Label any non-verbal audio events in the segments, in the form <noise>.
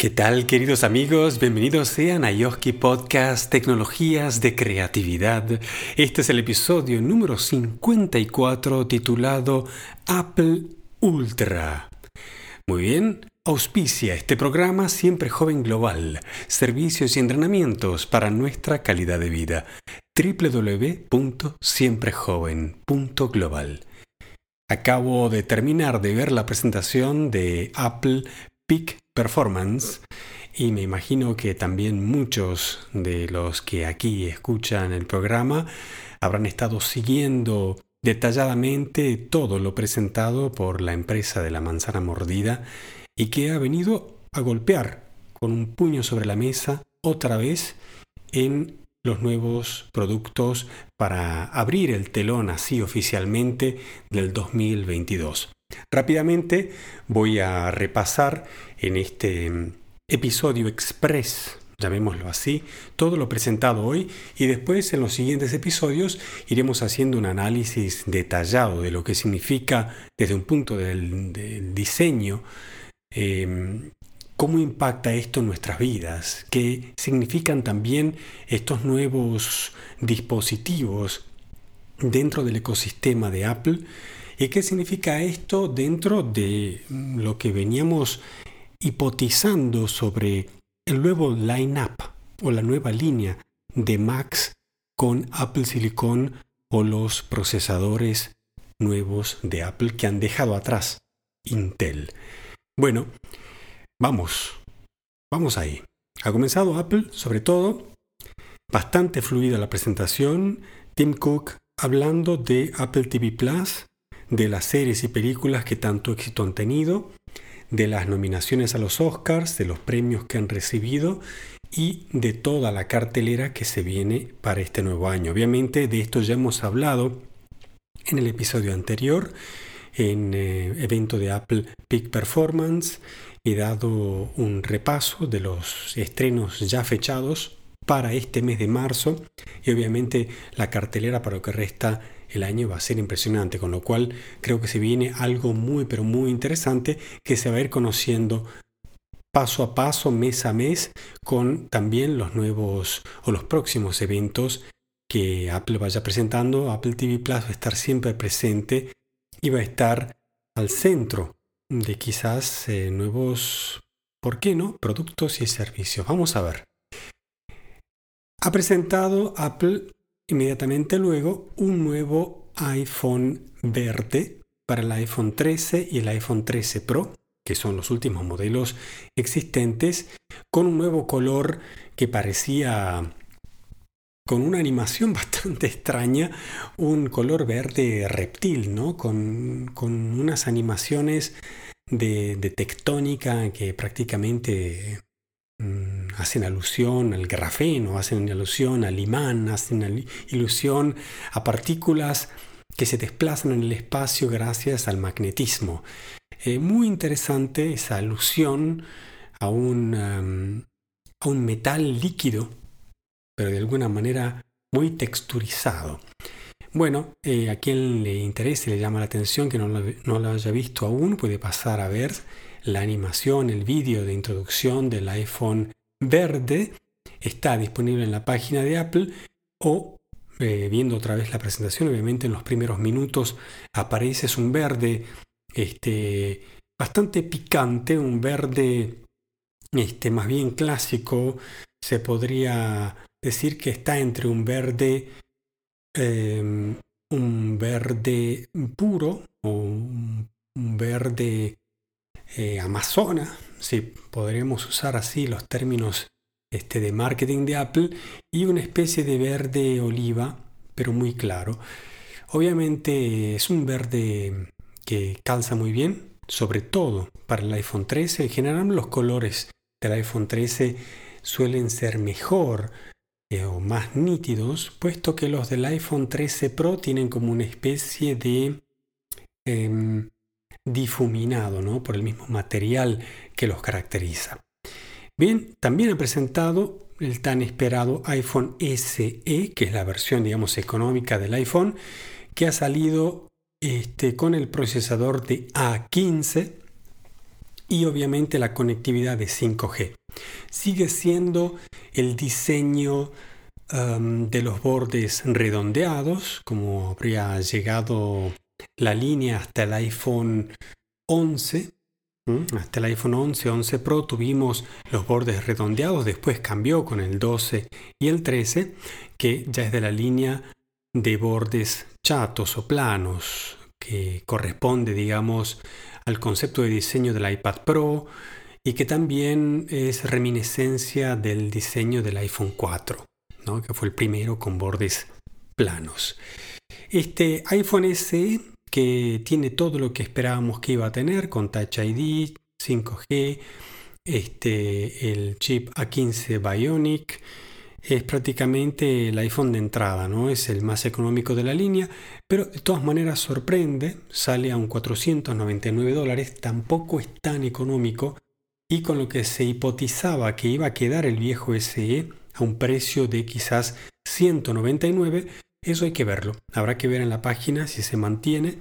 ¿Qué tal queridos amigos? Bienvenidos sean a Yoski Podcast Tecnologías de Creatividad. Este es el episodio número 54 titulado Apple Ultra. Muy bien, auspicia este programa Siempre Joven Global, servicios y entrenamientos para nuestra calidad de vida. www.siemprejoven.global. Acabo de terminar de ver la presentación de Apple Peak Performance y me imagino que también muchos de los que aquí escuchan el programa habrán estado siguiendo detalladamente todo lo presentado por la empresa de la manzana mordida y que ha venido a golpear con un puño sobre la mesa otra vez en los nuevos productos para abrir el telón así oficialmente del 2022. Rápidamente voy a repasar en este episodio express, llamémoslo así, todo lo presentado hoy y después en los siguientes episodios iremos haciendo un análisis detallado de lo que significa desde un punto del, diseño, em, cómo impacta esto en nuestras vidas, qué significan también estos nuevos dispositivos dentro del ecosistema de Apple ¿Y qué significa esto dentro de lo que veníamos hipotizando sobre el nuevo line-up o la nueva línea de Macs con Apple Silicon o los procesadores nuevos de Apple que han dejado atrás Intel? Bueno, vamos, vamos ahí. Ha comenzado Apple, sobre todo, bastante fluida la presentación. Tim Cook hablando de Apple TV Plus, de las series y películas que tanto éxito han tenido, de las nominaciones a los Oscars, de los premios que han recibido y de toda la cartelera que se viene para este nuevo año. Obviamente de esto ya hemos hablado en el episodio anterior, en eh, evento de Apple Peak Performance. He dado un repaso de los estrenos ya fechados para este mes de marzo y obviamente la cartelera para lo que resta el año va a ser impresionante, con lo cual creo que se viene algo muy pero muy interesante que se va a ir conociendo paso a paso, mes a mes, con también los nuevos o los próximos eventos que Apple vaya presentando. Apple TV Plus va a estar siempre presente y va a estar al centro de quizás eh, nuevos, ¿por qué no?, productos y servicios. Vamos a ver. Ha presentado Apple inmediatamente luego un nuevo iPhone verde para el iPhone 13 y el iPhone 13 Pro, que son los últimos modelos existentes, con un nuevo color que parecía con una animación <laughs> bastante extraña, un color verde reptil, ¿no? Con, unas animaciones de, de tectónica que prácticamente Mm, hacen alusión al grafeno, hacen alusión al imán, hacen alusión a partículas que se desplazan en el espacio gracias al magnetismo. Eh, muy interesante esa alusión a un, a un metal líquido, pero de alguna manera muy texturizado. Bueno, eh, a quien le interese, le llama la atención, que no no lo haya visto aún, puede pasar a ver la animación, el vídeo de introducción del iPhone verde está disponible en la página de Apple o eh, viendo otra vez la presentación, obviamente en los primeros minutos aparece un verde este, bastante picante, un verde este, más bien clásico, se podría decir que está entre un verde, em, un verde puro o un verde eh, amazona, si podremos usar así los términos este, de marketing de Apple, y una especie de verde oliva, pero muy claro. Obviamente es un verde que calza muy bien, sobre todo para el iPhone 13. En general los colores del iPhone 13 suelen ser mejor eh, o más nítidos, puesto que los del iPhone 13 Pro tienen como una especie de em, difuminado ¿no? por el mismo material que los caracteriza. Bien, también ha presentado el tan esperado iPhone SE, que es la versión, digamos, económica del iPhone, que ha salido este, con el procesador de A15 y obviamente la conectividad de 5G. Sigue siendo el diseño um, de los bordes redondeados, como habría llegado la línea hasta el iPhone 11. Hasta el iPhone 11, 11 Pro tuvimos los bordes redondeados, después cambió con el 12 y el 13, que ya es de la línea de bordes chatos o planos, que corresponde, digamos, al concepto de diseño del iPad Pro y que también es reminiscencia del diseño del iPhone 4, ¿no? que fue el primero con bordes planos. Este iPhone SE que tiene todo lo que esperábamos que iba a tener con Touch ID, 5G, este, el chip A15 Bionic, es prácticamente el iPhone de entrada, ¿no? Es el más económico de la línea, pero de todas maneras sorprende, sale a un 499 dólares, tampoco es tan económico y con lo que se hipotizaba que iba a quedar el viejo SE a un precio de quizás 199, eso hay que verlo. Habrá que ver en la página si se mantiene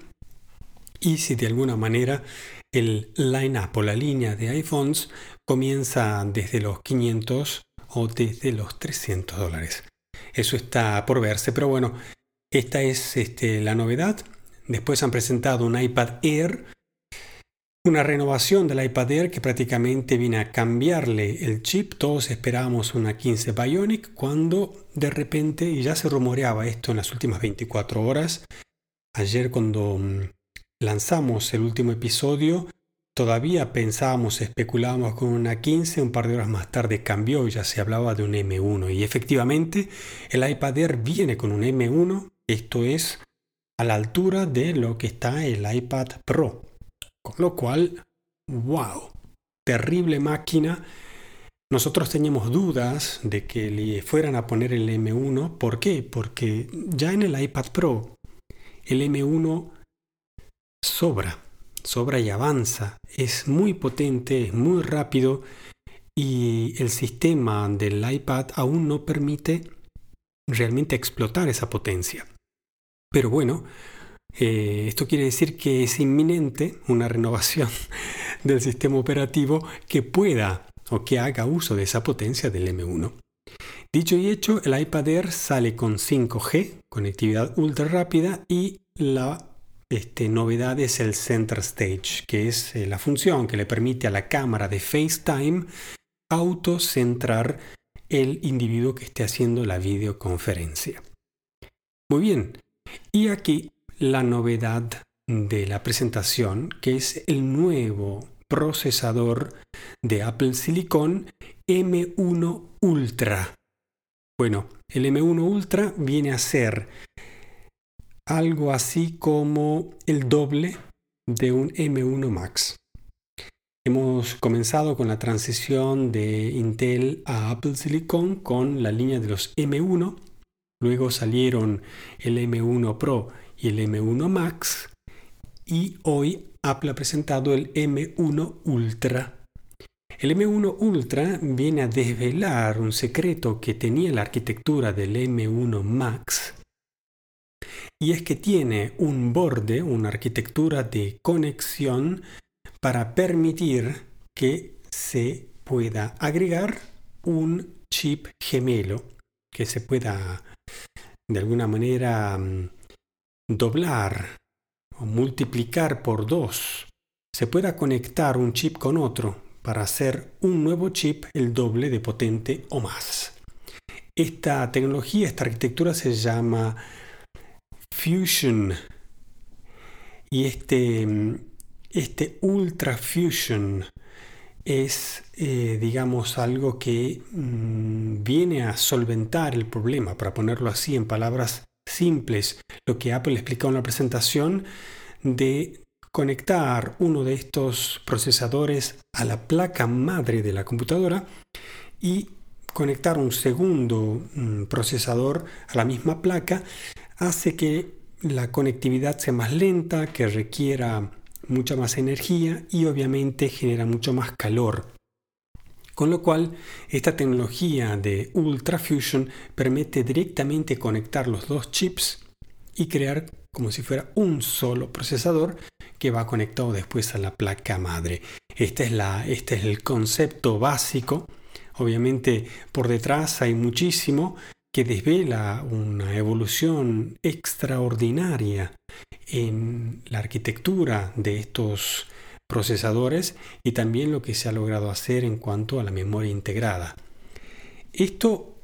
y si de alguna manera el line-up o la línea de iPhones comienza desde los 500 o desde los 300 dólares. Eso está por verse, pero bueno, esta es este, la novedad. Después han presentado un iPad Air, una renovación del iPad Air que prácticamente viene a cambiarle el chip. Todos esperábamos una 15 Bionic cuando de repente, y ya se rumoreaba esto en las últimas 24 horas, ayer cuando mm, lanzamos el último episodio, Todavía pensábamos, especulábamos con una 15, un par de horas más tarde cambió y ya se hablaba de un M1. Y efectivamente, el iPad Air viene con un M1, esto es a la altura de lo que está el iPad Pro. Con lo cual, wow, terrible máquina. Nosotros teníamos dudas de que le fueran a poner el M1. ¿Por qué? Porque ya en el iPad Pro el M1 sobra sobra y avanza. Es muy potente, es muy rápido y el sistema del iPad aún no permite realmente explotar esa potencia. Pero bueno, eh, esto quiere decir que es inminente una renovación <laughs> del sistema operativo que pueda o que haga uso de esa potencia del M1. Dicho y hecho, el iPad Air sale con 5G, conectividad ultra rápida y la este, novedad es el Center Stage, que es eh, la función que le permite a la cámara de FaceTime autocentrar el individuo que esté haciendo la videoconferencia. Muy bien, y aquí la novedad de la presentación, que es el nuevo procesador de Apple Silicon M1 Ultra. Bueno, el M1 Ultra viene a ser algo así como el doble de un M1 Max. Hemos comenzado con la transición de Intel a Apple Silicon con la línea de los M1, luego salieron el M1 Pro y el M1 Max y hoy Apple ha presentado el M1 Ultra. El M1 Ultra viene a desvelar un secreto que tenía la arquitectura del M1 Max y es que tiene un borde, una arquitectura de conexión para permitir que se pueda agregar un chip gemelo que se pueda de alguna manera mm, doblar o multiplicar por dos. Se pueda conectar un chip con otro para hacer un nuevo chip el doble de potente o más. Esta tecnología, esta arquitectura se llama Fusion. Y este, este Ultra Fusion es, eh, digamos, algo que mm, viene a solventar el problema, para ponerlo así en palabras simples, lo que Apple explicó en la presentación de conectar uno de estos procesadores a la placa madre de la computadora y conectar un segundo mm, procesador a la misma placa hace que la conectividad sea más lenta, que requiera mucha más energía y obviamente genera mucho más calor. Con lo cual, esta tecnología de Ultra Fusion permite directamente conectar los dos chips y crear como si fuera un solo procesador que va conectado después a la placa madre. Este es, la, este es el concepto básico. Obviamente por detrás hay muchísimo que desvela una evolución extraordinaria en la arquitectura de estos procesadores y también lo que se ha logrado hacer en cuanto a la memoria integrada. Esto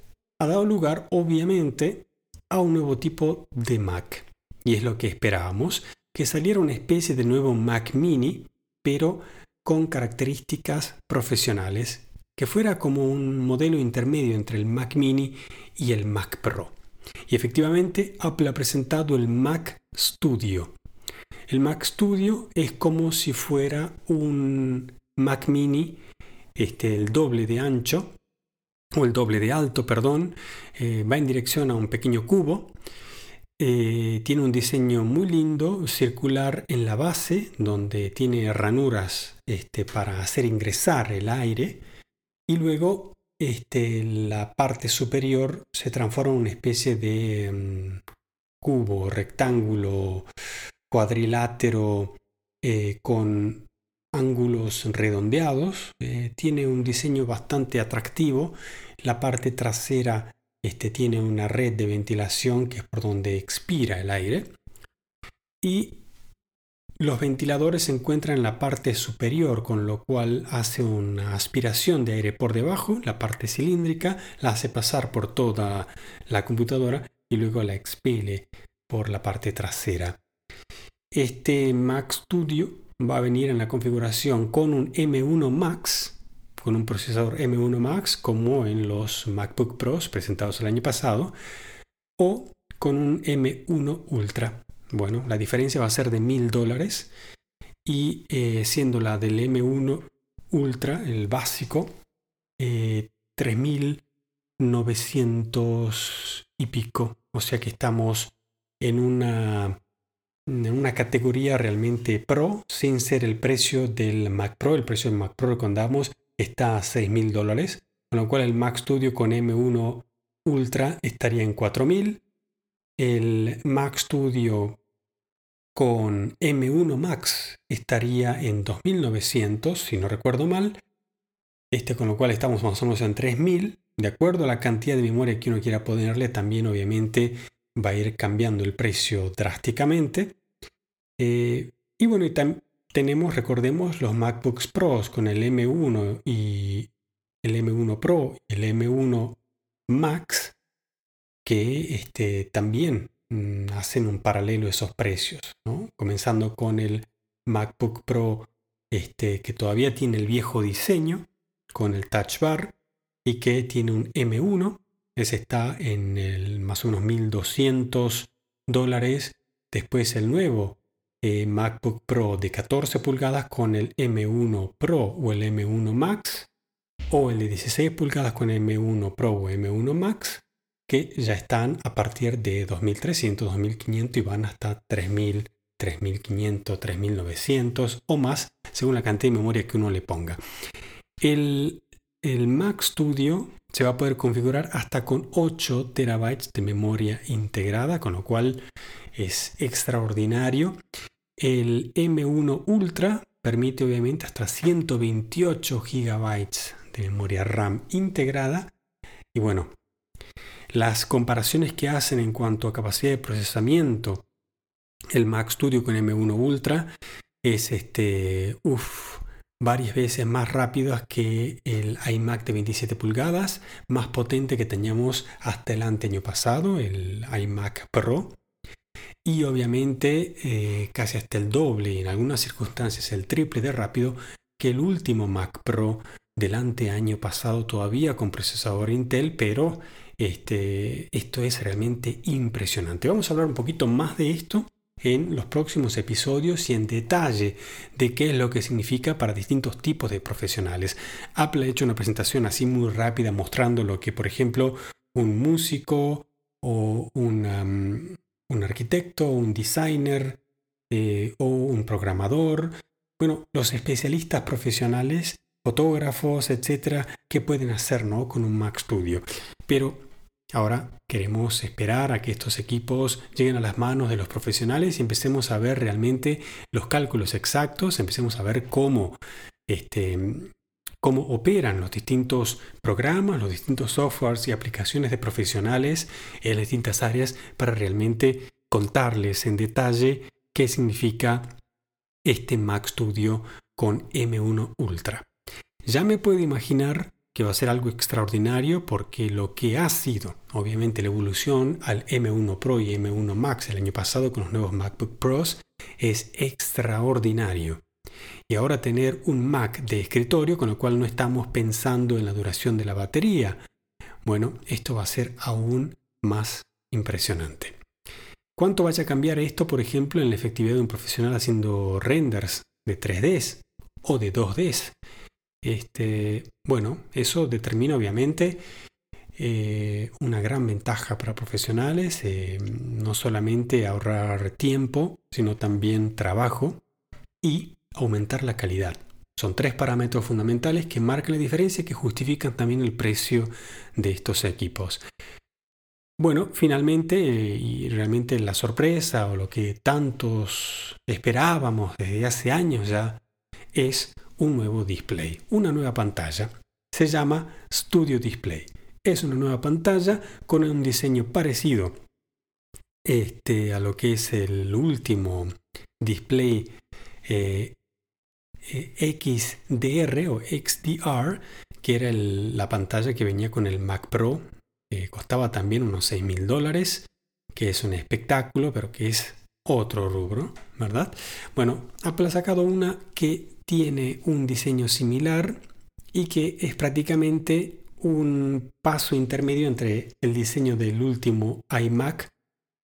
ha dado lugar obviamente a un nuevo tipo de Mac y es lo que esperábamos, que saliera una especie de nuevo Mac mini, pero con características profesionales, que fuera como un modelo intermedio entre el Mac mini y el Mac Pro. Y efectivamente Apple ha presentado el Mac Studio. El Mac Studio es como si fuera un Mac mini, este, el doble de ancho, o el doble de alto, perdón, eh, va en dirección a un pequeño cubo. Eh, tiene un diseño muy lindo, circular en la base, donde tiene ranuras este, para hacer ingresar el aire. Y luego este, la parte superior se transforma en una especie de mm, cubo, rectángulo, cuadrilátero, eh, con ángulos redondeados. tiene un diseño bastante atractivo la parte trasera este, tiene una red de ventilación que es por donde expira el aire. Y los ventiladores se encuentran en la parte superior, con lo cual hace una aspiración de aire por debajo, la parte cilíndrica, la hace pasar por toda la computadora y luego la expele por la parte trasera. Este Mac Studio va a venir en la configuración con un M1 Max con un procesador M1 Max como en los MacBook Pros presentados el año pasado o con un M1 Ultra. Bueno, la diferencia va a ser de mil dólares y eh, siendo la del M1 Ultra, el básico, eh, 3.900 y pico. O sea que estamos en una, una categoría realmente pro sin ser el precio del Mac Pro. El precio del Mac Pro lo contamos está a 6.000 dólares, con lo cual el Mac Studio con M1 Ultra estaría en 4.000. El Mac Studio con M1 Max estaría en 2.900, si no recuerdo mal. Este con lo cual estamos más o menos en 3.000. De acuerdo a la cantidad de memoria que uno quiera ponerle, también obviamente va a ir cambiando el precio drásticamente. Eh, y bueno, y también tenemos, recordemos, los MacBooks Pros con el M1 y el M1 Pro y el M1 Max que este, también mm, hacen un paralelo esos precios, comenzando con el MacBook Pro este, que todavía tiene el viejo diseño con el Touch Bar y que tiene un M1, ese está en el más o menos 1200 dólares, después el nuevo eh, MacBook Pro de 14 pulgadas con el M1 Pro o el M1 Max o el de 16 pulgadas con el M1 Pro o M1 Max que ya están a partir de 2300, 2500 y van hasta 3000, 3500, 3900 o más según la cantidad de memoria que uno le ponga. El, el Mac Studio se va a poder configurar hasta con 8 terabytes de memoria integrada, con lo cual es extraordinario. El M1 Ultra permite obviamente hasta 128 GB de memoria RAM integrada. Y bueno, las comparaciones que hacen en cuanto a capacidad de procesamiento, el Mac Studio con M1 Ultra es este, varias veces más rápido que el iMac de 27 pulgadas, más potente que teníamos hasta el año pasado, el iMac Pro y obviamente eh, casi hasta el doble y en algunas circunstancias el triple de rápido que el último Mac Pro del año pasado todavía con procesador Intel, pero este, esto es realmente impresionante. Vamos a hablar un poquito más de esto en los próximos episodios y en detalle de qué es lo que significa para distintos tipos de profesionales. Apple ha hecho una presentación así muy rápida mostrando lo que, por ejemplo, un músico o un arquitecto, un designer eh, o un programador. Bueno, los especialistas profesionales, fotógrafos, etcétera, ¿qué pueden hacer ¿no? con un Mac Studio? Pero Ahora queremos esperar a que estos equipos lleguen a las manos de los profesionales y empecemos a ver realmente los cálculos exactos, empecemos a ver cómo, este, cómo operan los distintos programas, los distintos softwares y aplicaciones de profesionales en las distintas áreas para realmente contarles en detalle qué significa este Mac Studio con M1 Ultra. Ya me puedo imaginar que va a ser algo extraordinario porque lo que ha sido, obviamente, la evolución al M1 Pro y M1 Max el año pasado con los nuevos MacBook Pros es extraordinario. Y ahora tener un Mac de escritorio con el cual no estamos pensando en la duración de la batería, bueno, esto va a ser aún más impresionante. ¿Cuánto vaya a cambiar esto, por ejemplo, en la efectividad de un profesional haciendo renders de 3D o de 2D? Este, bueno, eso determina obviamente eh, una gran ventaja para profesionales, eh, no solamente ahorrar tiempo, sino también trabajo y aumentar la calidad. Son tres parámetros fundamentales que marcan la diferencia y que justifican también el precio de estos equipos. Bueno, finalmente, eh, y realmente la sorpresa o lo que tantos esperábamos desde hace años ya, es un nuevo display, una nueva pantalla. Se llama Studio Display. Es una nueva pantalla con un diseño parecido este, a lo que es el último display eh, eh, XDR o XDR, que era la pantalla que venía con el Mac Pro. costaba también unos 6 mil dólares, que es un espectáculo, pero que es otro rubro, ¿verdad? Bueno, Apple ha sacado una que tiene un diseño similar y que es prácticamente un paso intermedio entre el diseño del último iMac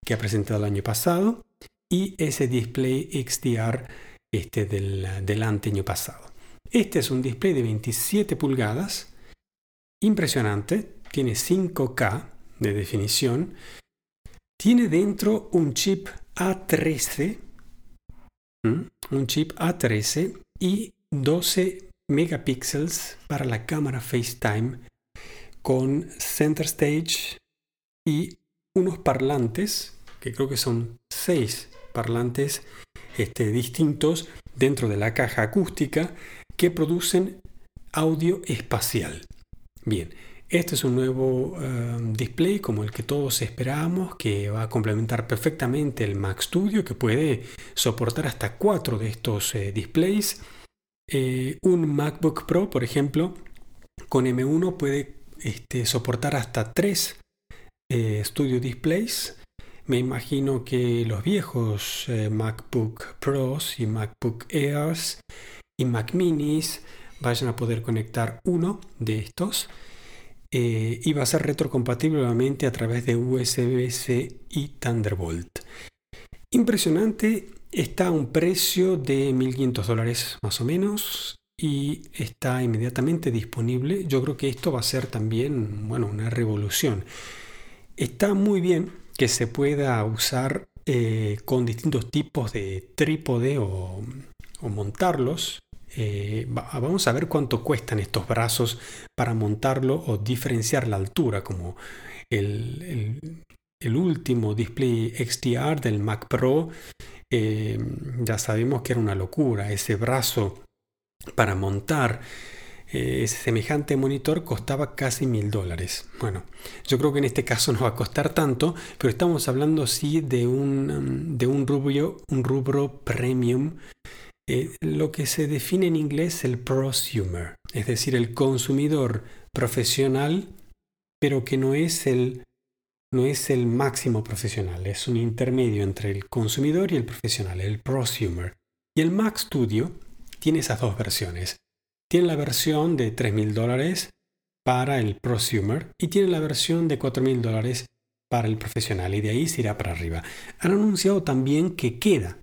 que ha presentado el año pasado y ese display XDR este del, del año pasado. Este es un display de 27 pulgadas, impresionante, tiene 5K de definición, tiene dentro un chip A13, un chip A13 y 12 megapíxeles para la cámara FaceTime con Center Stage y unos parlantes, que creo que son 6 parlantes este, distintos dentro de la caja acústica que producen audio espacial. Bien, este es un nuevo um, display como el que todos esperábamos, que va a complementar perfectamente el Mac Studio, que puede soportar hasta cuatro de estos eh, displays. Eh, un MacBook Pro, por ejemplo, con M1 puede este, soportar hasta tres eh, Studio Displays. Me imagino que los viejos MacBook Pros y MacBook Airs y Mac Minis vayan a poder conectar uno de estos eh, y va a ser retrocompatible nuevamente a través de USB-C y Thunderbolt. Impresionante, está a un precio de 1.500 dólares más o menos y está inmediatamente disponible. Yo creo que esto va a ser también bueno, una revolución. Está muy bien que se pueda usar eh, con distintos tipos de trípode o montarlos eh, vamos a ver cuánto cuestan estos brazos para montarlo o diferenciar la altura, como el, último display XDR del Mac Pro. Eh, ya sabemos que era una locura. Ese brazo para montar eh, ese semejante monitor costaba casi mil dólares. Bueno, yo creo que en este caso <laughs> no va a costar tanto, pero estamos hablando sí de un, de un rubro, un rubro premium eh, lo que se define en inglés el prosumer, es decir, el consumidor profesional, pero que no es el no es el máximo profesional, es un intermedio entre el consumidor y el profesional, el prosumer. Y el Mac Studio tiene esas dos versiones. Tiene la versión de 3.000 dólares para el prosumer y tiene la versión de 4.000 dólares para el profesional y de ahí se irá para arriba. Han anunciado también que queda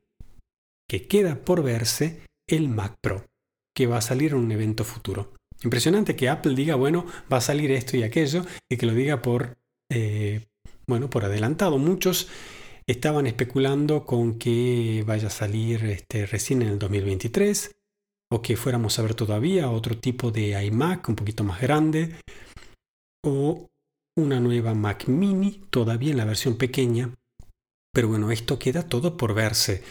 que queda por verse el Mac Pro, que va a salir en un evento futuro. Impresionante que Apple diga, bueno, va a salir esto y aquello, y que lo diga por, eh, bueno, por adelantado. Muchos estaban especulando con que vaya a salir este, recién en el 2023, o que fuéramos a ver todavía otro tipo de iMac un poquito más grande, o una nueva Mac mini, todavía en la versión pequeña. Pero bueno, esto queda todo por verse.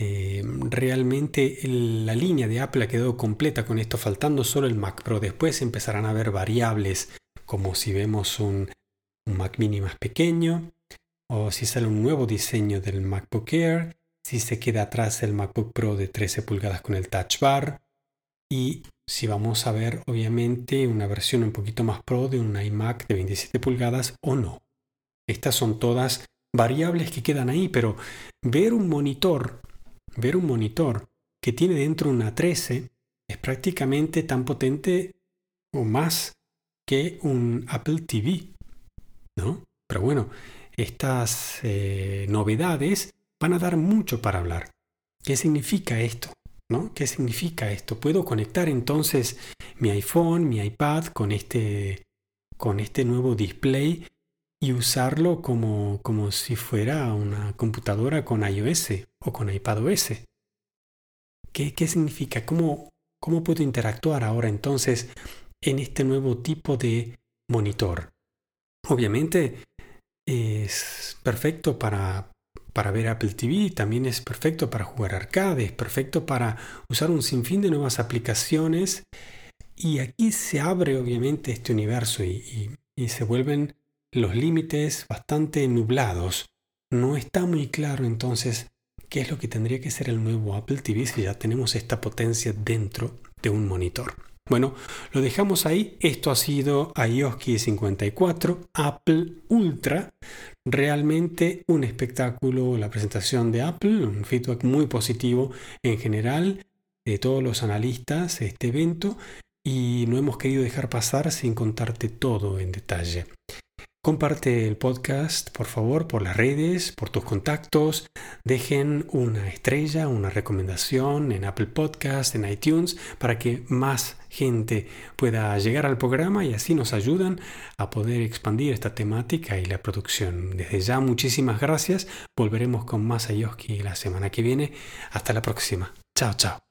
Eh, realmente la línea de Apple ha quedado completa con esto, faltando solo el Mac Pro. Después empezarán a haber variables, como si vemos un Mac mini más pequeño, o si sale un nuevo diseño del MacBook Air, si se queda atrás el MacBook Pro de 13 pulgadas con el Touch Bar, y si vamos a ver obviamente una versión un poquito más pro de un iMac de 27 pulgadas o no. Estas son todas variables que quedan ahí, pero ver un monitor, ver un monitor que tiene dentro una 13 es prácticamente tan potente o más que un Apple TV, ¿no? Pero bueno, estas eh, novedades van a dar mucho para hablar. ¿Qué significa esto? ¿Qué significa esto? Puedo conectar entonces mi iPhone, mi iPad con este, con este nuevo display y usarlo como, como si fuera una computadora con iOS o con iPadOS. ¿Qué, qué significa? ¿Cómo, ¿Cómo puedo interactuar ahora entonces en este nuevo tipo de monitor? Obviamente es perfecto para, para ver Apple TV, también es perfecto para jugar arcade, es perfecto para usar un sinfín de nuevas aplicaciones. Y aquí se abre obviamente este universo y, se vuelven los límites bastante nublados. No está muy claro entonces qué es lo que tendría que ser el nuevo Apple TV si ya tenemos esta potencia dentro de un monitor. Bueno, lo dejamos ahí. Esto ha sido iOS 54 Apple Ultra. Realmente un espectáculo la presentación de Apple, un feedback muy positivo en general de todos los analistas este evento y no hemos querido dejar pasar sin contarte todo en detalle. Comparte el podcast, por favor, por las redes, por tus contactos. Dejen una estrella, una recomendación en Apple Podcast, en iTunes, para que más gente pueda llegar al programa y así nos ayudan a poder expandir esta temática y la producción. Desde ya, muchísimas gracias. Volveremos con más Ayoski la semana que viene. Hasta la próxima. Chao, chao.